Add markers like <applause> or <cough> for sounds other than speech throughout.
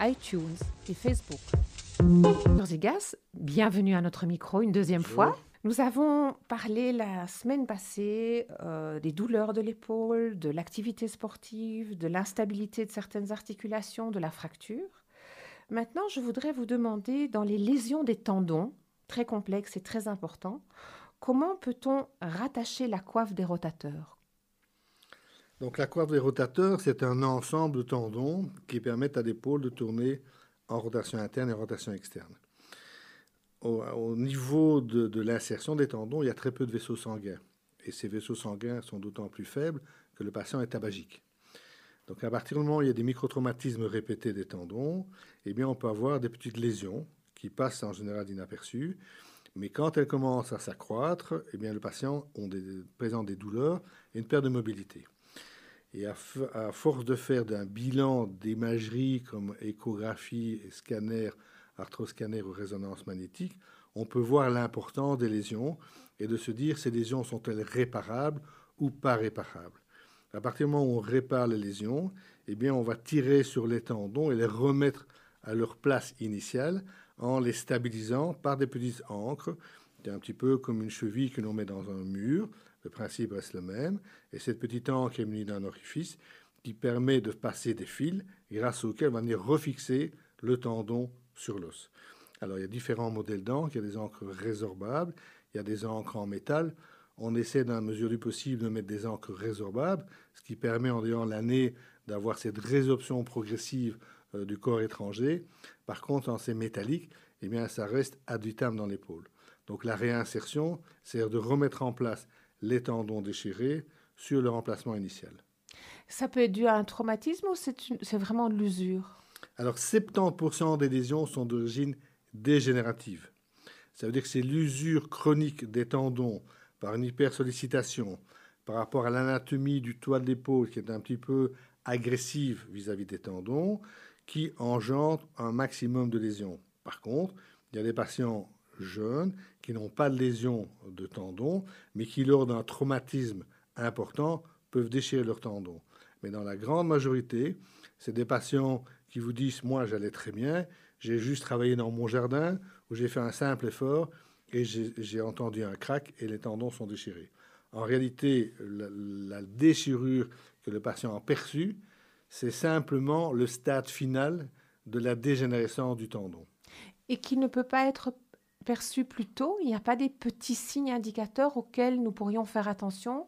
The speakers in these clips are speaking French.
iTunes et Facebook. Bienvenue à notre micro une deuxième fois. Nous avons parlé la semaine passée euh, des douleurs de l'épaule, de l'activité sportive, de l'instabilité de certaines articulations, de la fracture. Maintenant, je voudrais vous demander, dans les lésions des tendons, très complexes et très importants, comment peut-on rattacher la coiffe des rotateurs? Donc la coiffe des rotateurs, c'est un ensemble de tendons qui permettent à l'épaule de tourner en rotation interne et en rotation externe. Au, niveau de, de l'insertion des tendons, il y a très peu de vaisseaux sanguins. Et ces vaisseaux sanguins sont d'autant plus faibles que le patient est tabagique. Donc à partir du moment où il y a des microtraumatismes répétés des tendons, eh bien on peut avoir des petites lésions qui passent en général inaperçues. Mais quand elles commencent à s'accroître, eh le patient présente des douleurs et une perte de mobilité. Et à, force de faire d'un bilan d'imagerie comme échographie, scanner, arthroscanner ou résonance magnétique, on peut voir l'importance des lésions et de se dire ces lésions sont-elles réparables ou pas réparables. À partir du moment où on répare les lésions, eh bien, on va tirer sur les tendons et les remettre à leur place initiale en les stabilisant par des petites encres. C'est un petit peu comme une cheville que l'on met dans un mur. Le principe reste le même. Et cette petite encre est munie d'un orifice qui permet de passer des fils grâce auxquels on va venir refixer le tendon sur l'os. Alors, il y a différents modèles d'encre. Il y a des encres résorbables, il y a des encres en métal on essaie dans la mesure du possible de mettre des encres résorbables, ce qui permet en dehors l'année d'avoir cette résorption progressive euh, du corps étranger. Par contre, en ces métalliques, eh bien, ça reste ad vitam dans l'épaule. Donc la réinsertion, c'est de remettre en place les tendons déchirés sur le remplacement initial. Ça peut être dû à un traumatisme ou c'est vraiment l'usure? Alors 70% des lésions sont d'origine dégénérative. Ça veut dire que c'est l'usure chronique des tendons par une hypersollicitation, par rapport à l'anatomie du toit de l'épaule qui est un petit peu agressive vis-à-vis des tendons, qui engendre un maximum de lésions. Par contre, il y a des patients jeunes qui n'ont pas de lésions de tendons, mais qui, lors d'un traumatisme important, peuvent déchirer leurs tendons. Mais dans la grande majorité, c'est des patients qui vous disent Moi, j'allais très bien, j'ai juste travaillé dans mon jardin, où j'ai fait un simple effort, et j'ai entendu un crack et les tendons sont déchirés. En réalité, la, déchirure que le patient a perçue, c'est simplement le stade final de la dégénérescence du tendon. Et qui ne peut pas être perçu plus tôt Il n'y a pas des petits signes indicateurs auxquels nous pourrions faire attention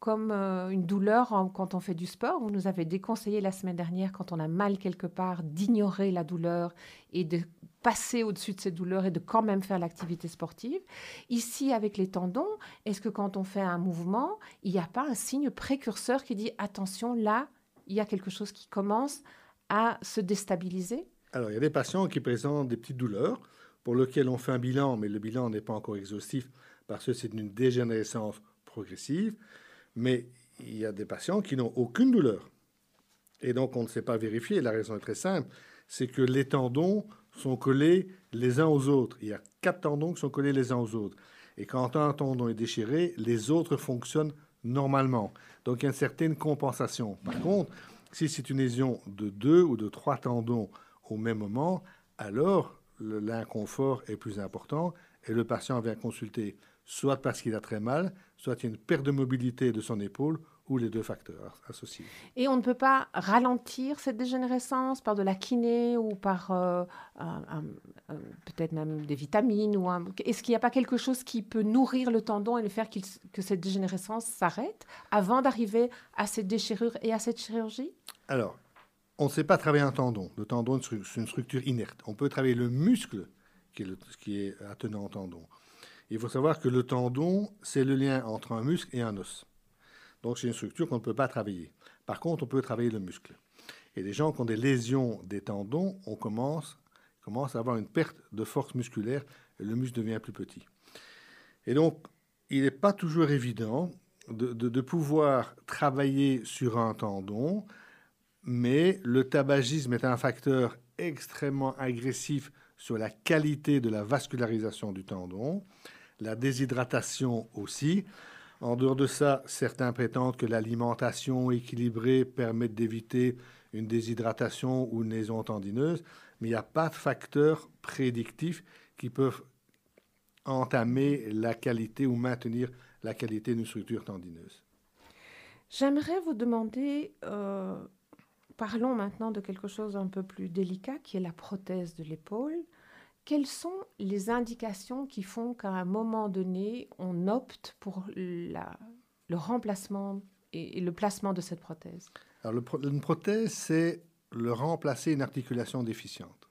comme euh, une douleur quand on fait du sport. Vous nous avez déconseillé la semaine dernière, quand on a mal quelque part, d'ignorer la douleur et de passer au-dessus de cette douleur et de quand même faire l'activité sportive. Ici, avec les tendons, est-ce que quand on fait un mouvement, il n'y a pas un signe précurseur qui dit attention, là, il y a quelque chose qui commence à se déstabiliser? Alors, il y a des patients qui présentent des petites douleurs pour lesquelles on fait un bilan, mais le bilan n'est pas encore exhaustif parce que c'est une dégénérescence progressive. Mais il y a des patients qui n'ont aucune douleur. Et donc, on ne sait pas vérifier. La raison est très simple c'est que les tendons sont collés les uns aux autres. Il y a quatre tendons qui sont collés les uns aux autres. Et quand un tendon est déchiré, les autres fonctionnent normalement. Donc il y a une certaine compensation. Par contre, si c'est une lésion de deux ou de trois tendons au même moment, alors l'inconfort est plus important et le patient vient consulter soit parce qu'il a très mal, soit il y a une perte de mobilité de son épaule ou les deux facteurs associés. Et on ne peut pas ralentir cette dégénérescence par de la kiné ou par euh, peut-être même des vitamines ou Est-ce qu'il n'y a pas quelque chose qui peut nourrir le tendon et le faire que cette dégénérescence s'arrête avant d'arriver à cette déchirure et à cette chirurgie? Alors, on ne sait pas travailler un tendon. Le tendon, c'est une structure inerte. On peut travailler le muscle qui est, attenant au tendon. Il faut savoir que le tendon, c'est le lien entre un muscle et un os. Donc c'est une structure qu'on ne peut pas travailler. Par contre, on peut travailler le muscle. Et les gens qui ont des lésions des tendons, on commence, à avoir une perte de force musculaire et le muscle devient plus petit. Et donc, il n'est pas toujours évident de, de, pouvoir travailler sur un tendon, mais le tabagisme est un facteur extrêmement agressif sur la qualité de la vascularisation du tendon, la déshydratation aussi. En dehors de ça, certains prétendent que l'alimentation équilibrée permet d'éviter une déshydratation ou une lésion tendineuse, mais il n'y a pas de facteurs prédictifs qui peuvent entamer la qualité ou maintenir la qualité d'une structure tendineuse. J'aimerais vous demander, euh, parlons maintenant de quelque chose un peu plus délicat qui est la prothèse de l'épaule. Quelles sont les indications qui font qu'à un moment donné, on opte pour le remplacement et, le placement de cette prothèse? Alors, une prothèse, c'est le remplacer une articulation déficiente.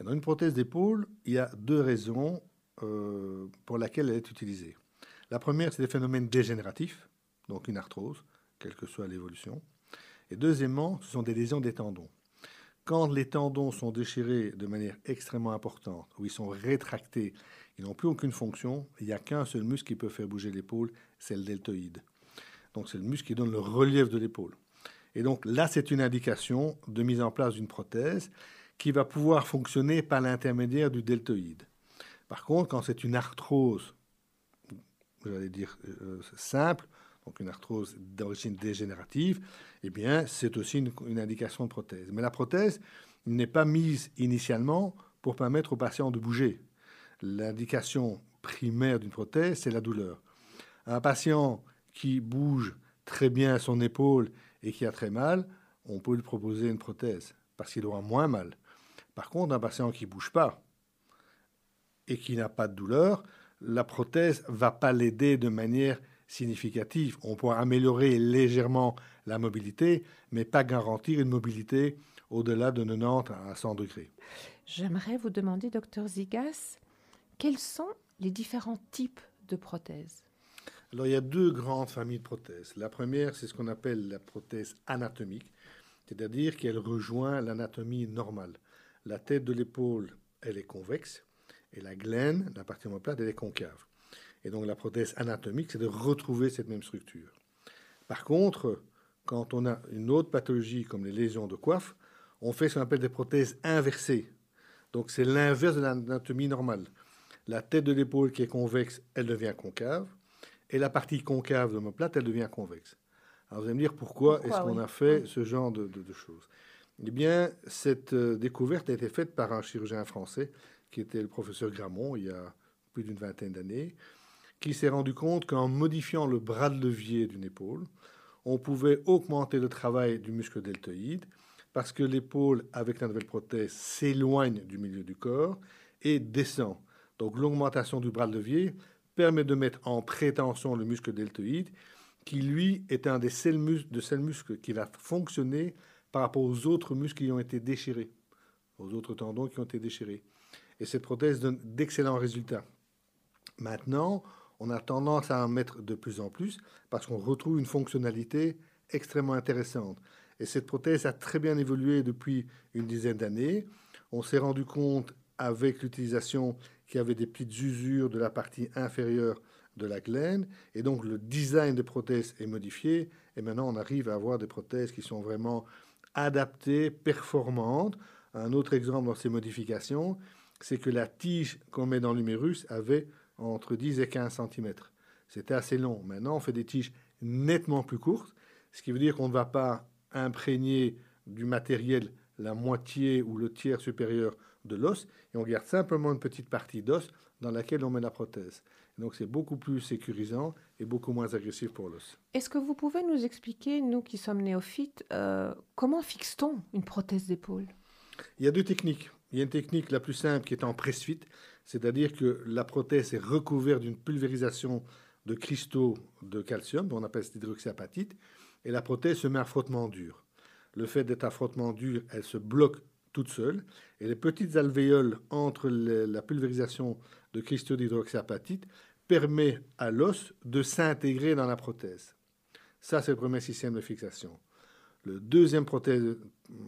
Et dans une prothèse d'épaule, il y a deux raisons euh, pour lesquelles elle est utilisée. La première, c'est des phénomènes dégénératifs, donc une arthrose, quelle que soit l'évolution. Et deuxièmement, ce sont des lésions des tendons. Quand les tendons sont déchirés de manière extrêmement importante, ou ils sont rétractés, ils n'ont plus aucune fonction, il n'y a qu'un seul muscle qui peut faire bouger l'épaule, c'est le deltoïde. Donc c'est le muscle qui donne le relief de l'épaule. Et donc là, c'est une indication de mise en place d'une prothèse qui va pouvoir fonctionner par l'intermédiaire du deltoïde. Par contre, quand c'est une arthrose, j'allais dire euh, simple, donc une arthrose d'origine dégénérative, eh bien, c'est aussi une, indication de prothèse. Mais la prothèse n'est pas mise initialement pour permettre au patient de bouger. L'indication primaire d'une prothèse, c'est la douleur. Un patient qui bouge très bien son épaule et qui a très mal, on peut lui proposer une prothèse parce qu'il aura moins mal. Par contre, un patient qui ne bouge pas et qui n'a pas de douleur, la prothèse va pas l'aider de manière significative. On pourra améliorer légèrement la mobilité, mais pas garantir une mobilité au-delà de 90 à 100 degrés. J'aimerais vous demander, docteur Zigas, quels sont les différents types de prothèses? Alors, il y a deux grandes familles de prothèses. La première, c'est ce qu'on appelle la prothèse anatomique, c'est-à-dire qu'elle rejoint l'anatomie normale. La tête de l'épaule, elle est convexe, et la glène, la partie plate, elle est concave. Et donc la prothèse anatomique, c'est de retrouver cette même structure. Par contre, quand on a une autre pathologie comme les lésions de coiffe, on fait ce qu'on appelle des prothèses inversées. Donc c'est l'inverse de l'anatomie normale. La tête de l'épaule qui est convexe, elle devient concave, et la partie concave de l'omoplate, elle devient convexe. Alors vous allez me dire pourquoi, est-ce qu'on a fait ce genre de, de choses? Eh bien, cette euh, découverte a été faite par un chirurgien français qui était le professeur Gramont il y a plus d'une vingtaine d'années, qui s'est rendu compte qu'en modifiant le bras de levier d'une épaule, on pouvait augmenter le travail du muscle deltoïde parce que l'épaule, avec la nouvelle prothèse, s'éloigne du milieu du corps et descend. Donc l'augmentation du bras de levier permet de mettre en prétention le muscle deltoïde, qui lui est un des seuls muscles, de seuls muscles qui va fonctionner par rapport aux autres muscles qui ont été déchirés, aux autres tendons qui ont été déchirés. Et cette prothèse donne d'excellents résultats. Maintenant, on a tendance à en mettre de plus en plus parce qu'on retrouve une fonctionnalité extrêmement intéressante. Et cette prothèse a très bien évolué depuis une dizaine d'années. On s'est rendu compte avec l'utilisation qu'il y avait des petites usures de la partie inférieure de la glène. Et donc le design des prothèses est modifié. Et maintenant, on arrive à avoir des prothèses qui sont vraiment adaptées, performantes. Un autre exemple dans ces modifications, c'est que la tige qu'on met dans l'humérus avait entre 10 et 15 cm. C'était assez long. Maintenant, on fait des tiges nettement plus courtes, ce qui veut dire qu'on ne va pas imprégner du matériel la moitié ou le tiers supérieur de l'os, et on garde simplement une petite partie d'os dans laquelle on met la prothèse. Donc c'est beaucoup plus sécurisant et beaucoup moins agressif pour l'os. Est-ce que vous pouvez nous expliquer, nous qui sommes néophytes, euh, comment fixe-t-on une prothèse d'épaule? Il y a deux techniques. Il y a une technique la plus simple qui est en presse-fit, c'est-à-dire que la prothèse est recouverte d'une pulvérisation de cristaux de calcium, on appelle cette hydroxyapatite, et la prothèse se met à frottement dur. Le fait d'être à frottement dur, elle se bloque toute seule, et les petites alvéoles entre la pulvérisation de cristaux d'hydroxyapatite permet à l'os de s'intégrer dans la prothèse. Ça, c'est le premier système de fixation. Le deuxième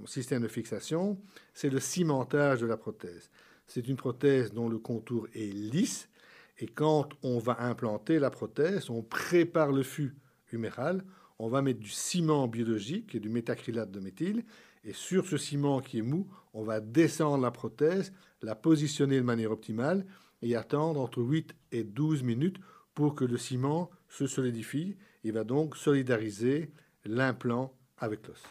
système de fixation, c'est le cimentage de la prothèse. C'est une prothèse dont le contour est lisse, et quand on va implanter la prothèse, on prépare le fût huméral, on va mettre du ciment biologique et du métacrylate de méthyle, et sur ce ciment qui est mou, on va descendre la prothèse, la positionner de manière optimale et attendre entre 8 et 12 minutes pour que le ciment se solidifie. Il va donc solidariser l'implant avec l'os.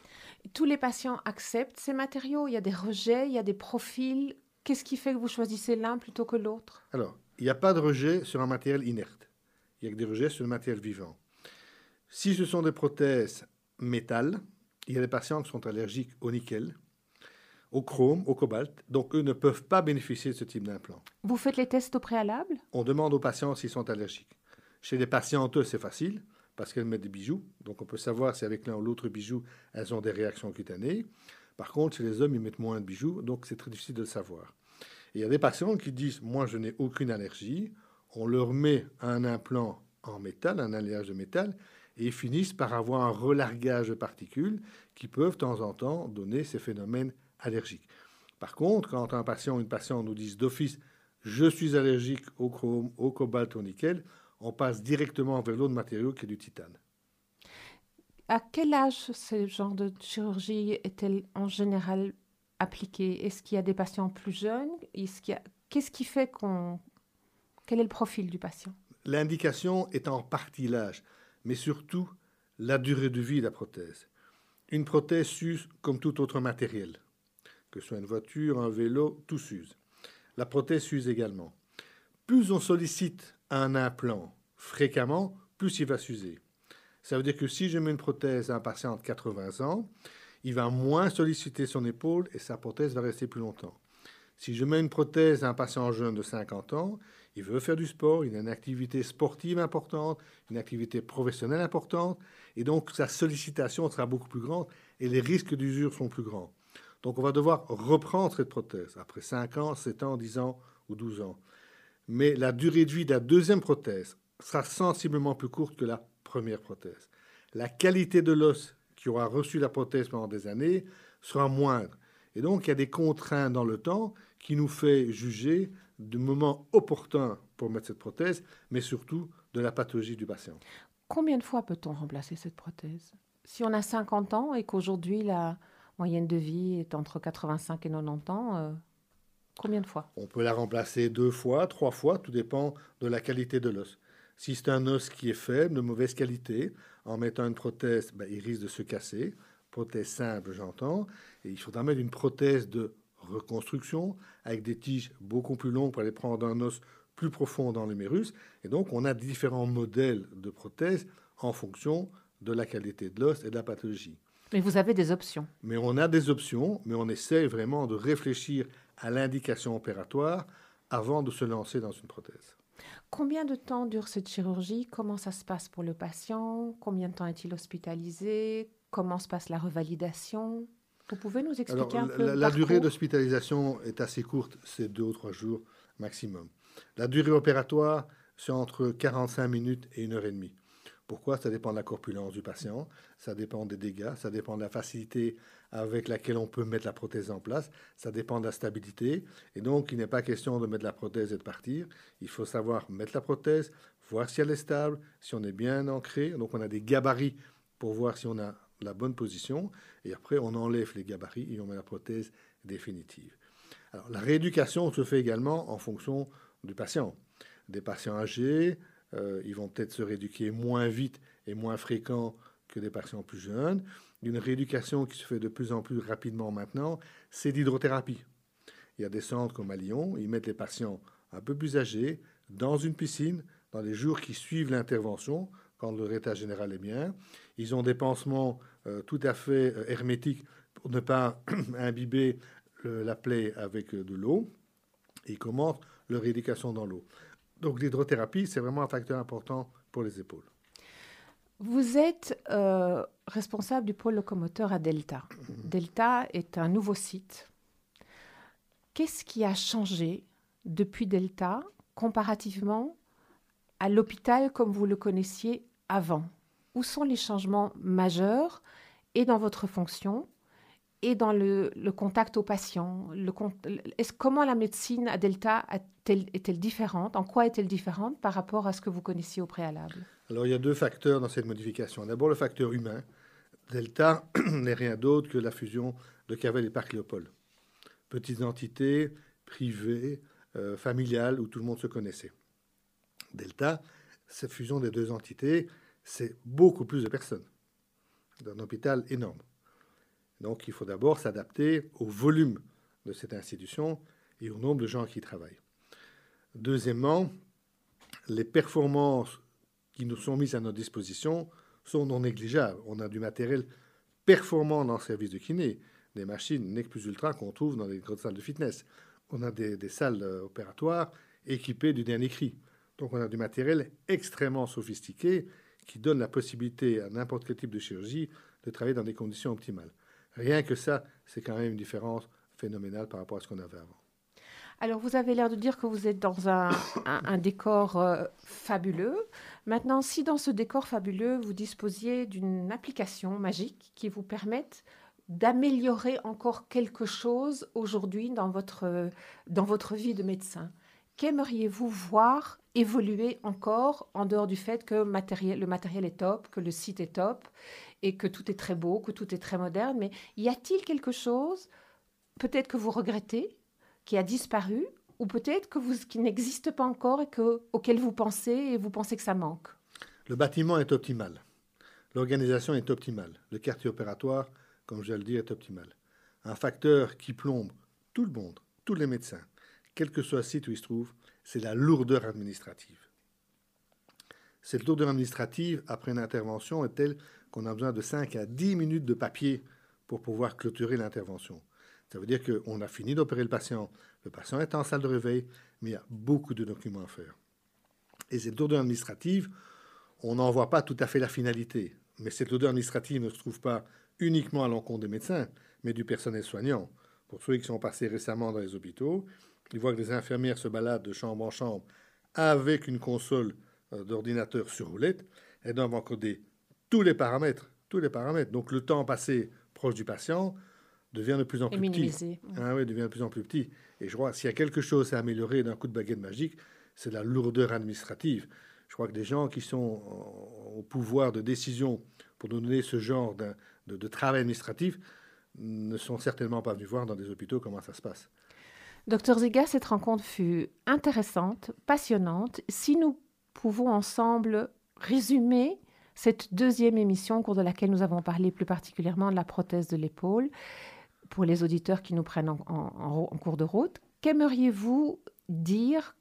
Tous les patients acceptent ces matériaux Il y a des rejets, il y a des profils Qu'est-ce qui fait que vous choisissez l'un plutôt que l'autre? Alors, il n'y a pas de rejet sur un matériel inerte. Il y a que des rejets sur le matériel vivant. Si ce sont des prothèses métal, il y a des patients qui sont allergiques au nickel, au chrome, au cobalt. Donc, eux ne peuvent pas bénéficier de ce type d'implant. Vous faites les tests au préalable? On demande aux patients s'ils sont allergiques. Chez les patientes, c'est facile parce qu'elles mettent des bijoux. Donc, on peut savoir si avec l'un ou l'autre bijou, elles ont des réactions cutanées. Par contre, chez les hommes, ils mettent moins de bijoux, donc c'est très difficile de le savoir. il y a des patients qui disent Moi, je n'ai aucune allergie. On leur met un implant en métal, un alliage de métal, et ils finissent par avoir un relargage de particules qui peuvent de temps en temps donner ces phénomènes allergiques. Par contre, quand un patient ou une patiente nous disent d'office je suis allergique au chrome, au cobalt, au nickel, on passe directement vers l'autre matériau qui est du titane. À quel âge ce genre de chirurgie est-elle en général appliquée? Est-ce qu'il y a des patients plus jeunes? Qu'est-ce qui fait qu'on... Quel est le profil du patient? L'indication est en partie l'âge, mais surtout la durée de vie de la prothèse. Une prothèse s'use comme tout autre matériel, que ce soit une voiture, un vélo, tout s'use. La prothèse s'use également. Plus on sollicite un implant fréquemment, plus il va s'user. Ça veut dire que si je mets une prothèse à un patient de 80 ans, il va moins solliciter son épaule et sa prothèse va rester plus longtemps. Si je mets une prothèse à un patient jeune de 50 ans, il veut faire du sport, il a une activité sportive importante, une activité professionnelle importante, et donc sa sollicitation sera beaucoup plus grande et les risques d'usure sont plus grands. Donc on va devoir reprendre cette prothèse après 5 ans, 7 ans, 10 ans ou 12 ans. Mais la durée de vie de la deuxième prothèse sera sensiblement plus courte que la première prothèse. La qualité de l'os qui aura reçu la prothèse pendant des années sera moindre. Et donc, il y a des contraintes dans le temps qui nous fait juger du moment opportun pour mettre cette prothèse, mais surtout de la pathologie du patient. Combien de fois peut-on remplacer cette prothèse? Si on a 50 ans et qu'aujourd'hui la moyenne de vie est entre 85 et 90 ans, euh, combien de fois? On peut la remplacer deux fois, trois fois, tout dépend de la qualité de l'os. Si c'est un os qui est faible, de mauvaise qualité, en mettant une prothèse, ben, il risque de se casser. Prothèse simple, j'entends. Et il faudra mettre une prothèse de reconstruction avec des tiges beaucoup plus longues pour aller prendre un os plus profond dans l'humérus. Et donc, on a différents modèles de prothèses en fonction de la qualité de l'os et de la pathologie. Mais vous avez des options. Mais on a des options, mais on essaie vraiment de réfléchir à l'indication opératoire avant de se lancer dans une prothèse. Combien de temps dure cette chirurgie? Comment ça se passe pour le patient? Combien de temps est-il hospitalisé? Comment se passe la revalidation? Vous pouvez nous expliquer un peu La, la durée d'hospitalisation est assez courte, c'est deux ou trois jours maximum. La durée opératoire, c'est entre 45 minutes et une heure et demie. Pourquoi? Ça dépend de la corpulence du patient, ça dépend des dégâts, ça dépend de la facilité avec laquelle on peut mettre la prothèse en place. Ça dépend de la stabilité. Et donc, il n'est pas question de mettre la prothèse et de partir. Il faut savoir mettre la prothèse, voir si elle est stable, si on est bien ancré. Donc, on a des gabarits pour voir si on a la bonne position. Et après, on enlève les gabarits et on met la prothèse définitive. Alors, la rééducation se fait également en fonction du patient. Des patients âgés, euh, ils vont peut-être se rééduquer moins vite et moins fréquent que des patients plus jeunes d'une rééducation qui se fait de plus en plus rapidement maintenant, c'est l'hydrothérapie. Il y a des centres comme à Lyon, ils mettent les patients un peu plus âgés dans une piscine, dans les jours qui suivent l'intervention, quand leur état général est bien. Ils ont des pansements euh, tout à fait euh, hermétiques pour ne pas <clears throat> imbiber la plaie avec de l'eau. Ils commencent leur éducation dans l'eau. Donc l'hydrothérapie, c'est vraiment un facteur important pour les épaules. Vous êtes euh, responsable du pôle locomoteur à Delta. Delta est un nouveau site. Qu'est-ce qui a changé depuis Delta comparativement à l'hôpital comme vous le connaissiez avant? Où sont les changements majeurs et dans votre fonction? Et dans le, contact aux patients Comment la médecine à Delta est-elle différente En quoi est-elle différente par rapport à ce que vous connaissiez au préalable? Alors, il y a deux facteurs dans cette modification. D'abord, le facteur humain. Delta <clears throat> n'est rien d'autre que la fusion de Cavel et Parc Léopold. Petites entités privées, euh, familiales, où tout le monde se connaissait. Delta, cette fusion des deux entités, c'est beaucoup plus de personnes. D'un hôpital énorme. Donc il faut d'abord s'adapter au volume de cette institution et au nombre de gens qui y travaillent. Deuxièmement, les performances qui nous sont mises à notre disposition sont non négligeables. On a du matériel performant dans le service de kiné, des machines NEC plus ultra qu'on trouve dans les grandes salles de fitness. On a des, des salles euh, opératoires équipées du dernier cri. Donc on a du matériel extrêmement sophistiqué qui donne la possibilité à n'importe quel type de chirurgie de travailler dans des conditions optimales. Rien que ça, c'est quand même une différence phénoménale par rapport à ce qu'on avait avant. Alors, vous avez l'air de dire que vous êtes dans un, décor euh, fabuleux. Maintenant, si dans ce décor fabuleux, vous disposiez d'une application magique qui vous permette d'améliorer encore quelque chose aujourd'hui dans votre, dans votre vie de médecin, qu'aimeriez-vous voir évoluer encore en dehors du fait que le matériel est top, que le site est top et que tout est très beau, que tout est très moderne, mais y a-t-il quelque chose, peut-être que vous regrettez, qui a disparu, ou peut-être que vous, qui n'existe pas encore et que, auquel vous pensez et vous pensez que ça manque? Le bâtiment est optimal. L'organisation est optimale. Le quartier opératoire, comme je le dis, est optimal. Un facteur qui plombe tout le monde, tous les médecins, quel que soit le site où il se trouve, c'est la lourdeur administrative. Cette lourdeur administrative, après une intervention, est telle qu'on a besoin de 5 à 10 minutes de papier pour pouvoir clôturer l'intervention. Ça veut dire qu'on a fini d'opérer le patient, le patient est en salle de réveil, mais il y a beaucoup de documents à faire. Et cette lourdeur administrative, on n'en voit pas tout à fait la finalité. Mais cette lourdeur administrative ne se trouve pas uniquement à l'encontre des médecins, mais du personnel soignant. Pour ceux qui sont passés récemment dans les hôpitaux, ils voient que les infirmières se baladent de chambre en chambre avec une console euh, d'ordinateur sur roulette. Elles doivent encoder tous les paramètres, tous les paramètres. Donc le temps passé proche du patient devient de plus en plus petit. Ah oui, devient de plus en plus petit. Et je crois s'il y a quelque chose à améliorer d'un coup de baguette magique, c'est la lourdeur administrative. Je crois que des gens qui sont au pouvoir de décision pour nous donner ce genre de, de travail administratif ne sont certainement pas venus voir dans des hôpitaux comment ça se passe. Docteur Ziga, cette rencontre fut intéressante, passionnante. Si nous pouvons ensemble résumer cette deuxième émission au cours de laquelle nous avons parlé plus particulièrement de la prothèse de l'épaule. Pour les auditeurs qui nous prennent en, cours de route, qu'aimeriez-vous dire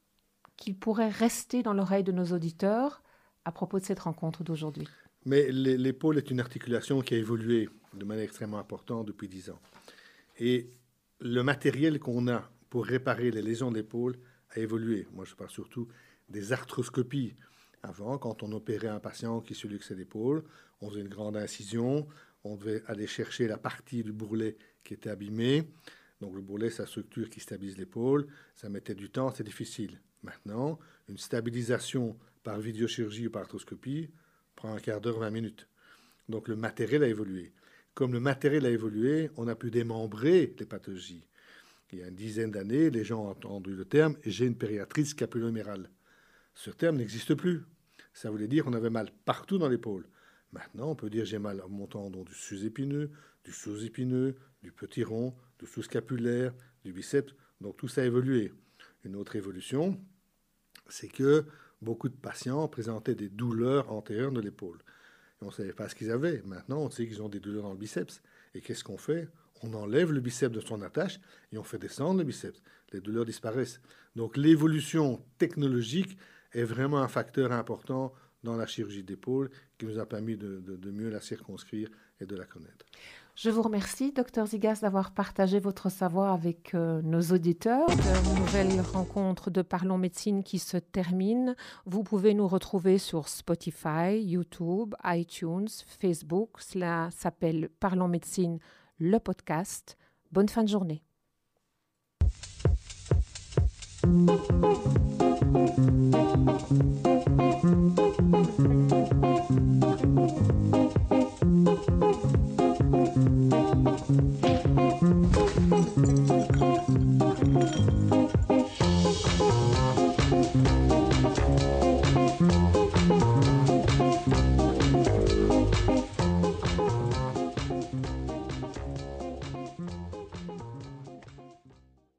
qu'il pourrait rester dans l'oreille de nos auditeurs à propos de cette rencontre d'aujourd'hui? Mais l'épaule est une articulation qui a évolué de manière extrêmement importante depuis dix ans. Et le matériel qu'on a pour réparer les lésions d'épaule a évolué. Moi, je parle surtout des arthroscopies. Avant, quand on opérait un patient qui se luxait l'épaule, on faisait une grande incision, on devait aller chercher la partie du bourrelet qui était abîmée. Donc le bourrelet, la structure qui stabilise l'épaule. Ça mettait du temps, c'est difficile. Maintenant, une stabilisation par vidéochirurgie ou par arthroscopie prend un quart d'heure, 20 minutes. Donc le matériel a évolué. Comme le matériel a évolué, on a pu démembrer les pathologies. Il y a une dizaine d'années, les gens ont entendu le terme j'ai une périatrice scapulomérale. Ce terme n'existe plus. Ça voulait dire qu'on avait mal partout dans l'épaule. Maintenant, on peut dire j'ai mal à mon tendon du sus-épineux, du sous-épineux, du petit rond, du sous-scapulaire, du biceps. Donc tout ça a évolué. Une autre évolution, c'est que beaucoup de patients présentaient des douleurs antérieures de l'épaule. on ne savait pas ce qu'ils avaient. Maintenant, on sait qu'ils ont des douleurs dans le biceps. Et qu'est-ce qu'on fait? On enlève le biceps de son attache et on fait descendre le biceps. Les douleurs disparaissent. Donc l'évolution technologique est vraiment un facteur important dans la chirurgie d'épaule qui nous a permis de, de mieux la circonscrire et de la connaître. Je vous remercie, docteur Zigas, d'avoir partagé votre savoir avec euh, nos auditeurs. Une nouvelle rencontre de Parlons Médecine qui se termine. Vous pouvez nous retrouver sur Spotify, YouTube, iTunes, Facebook. Cela s'appelle Parlons Médecine, le podcast. Bonne fin de journée.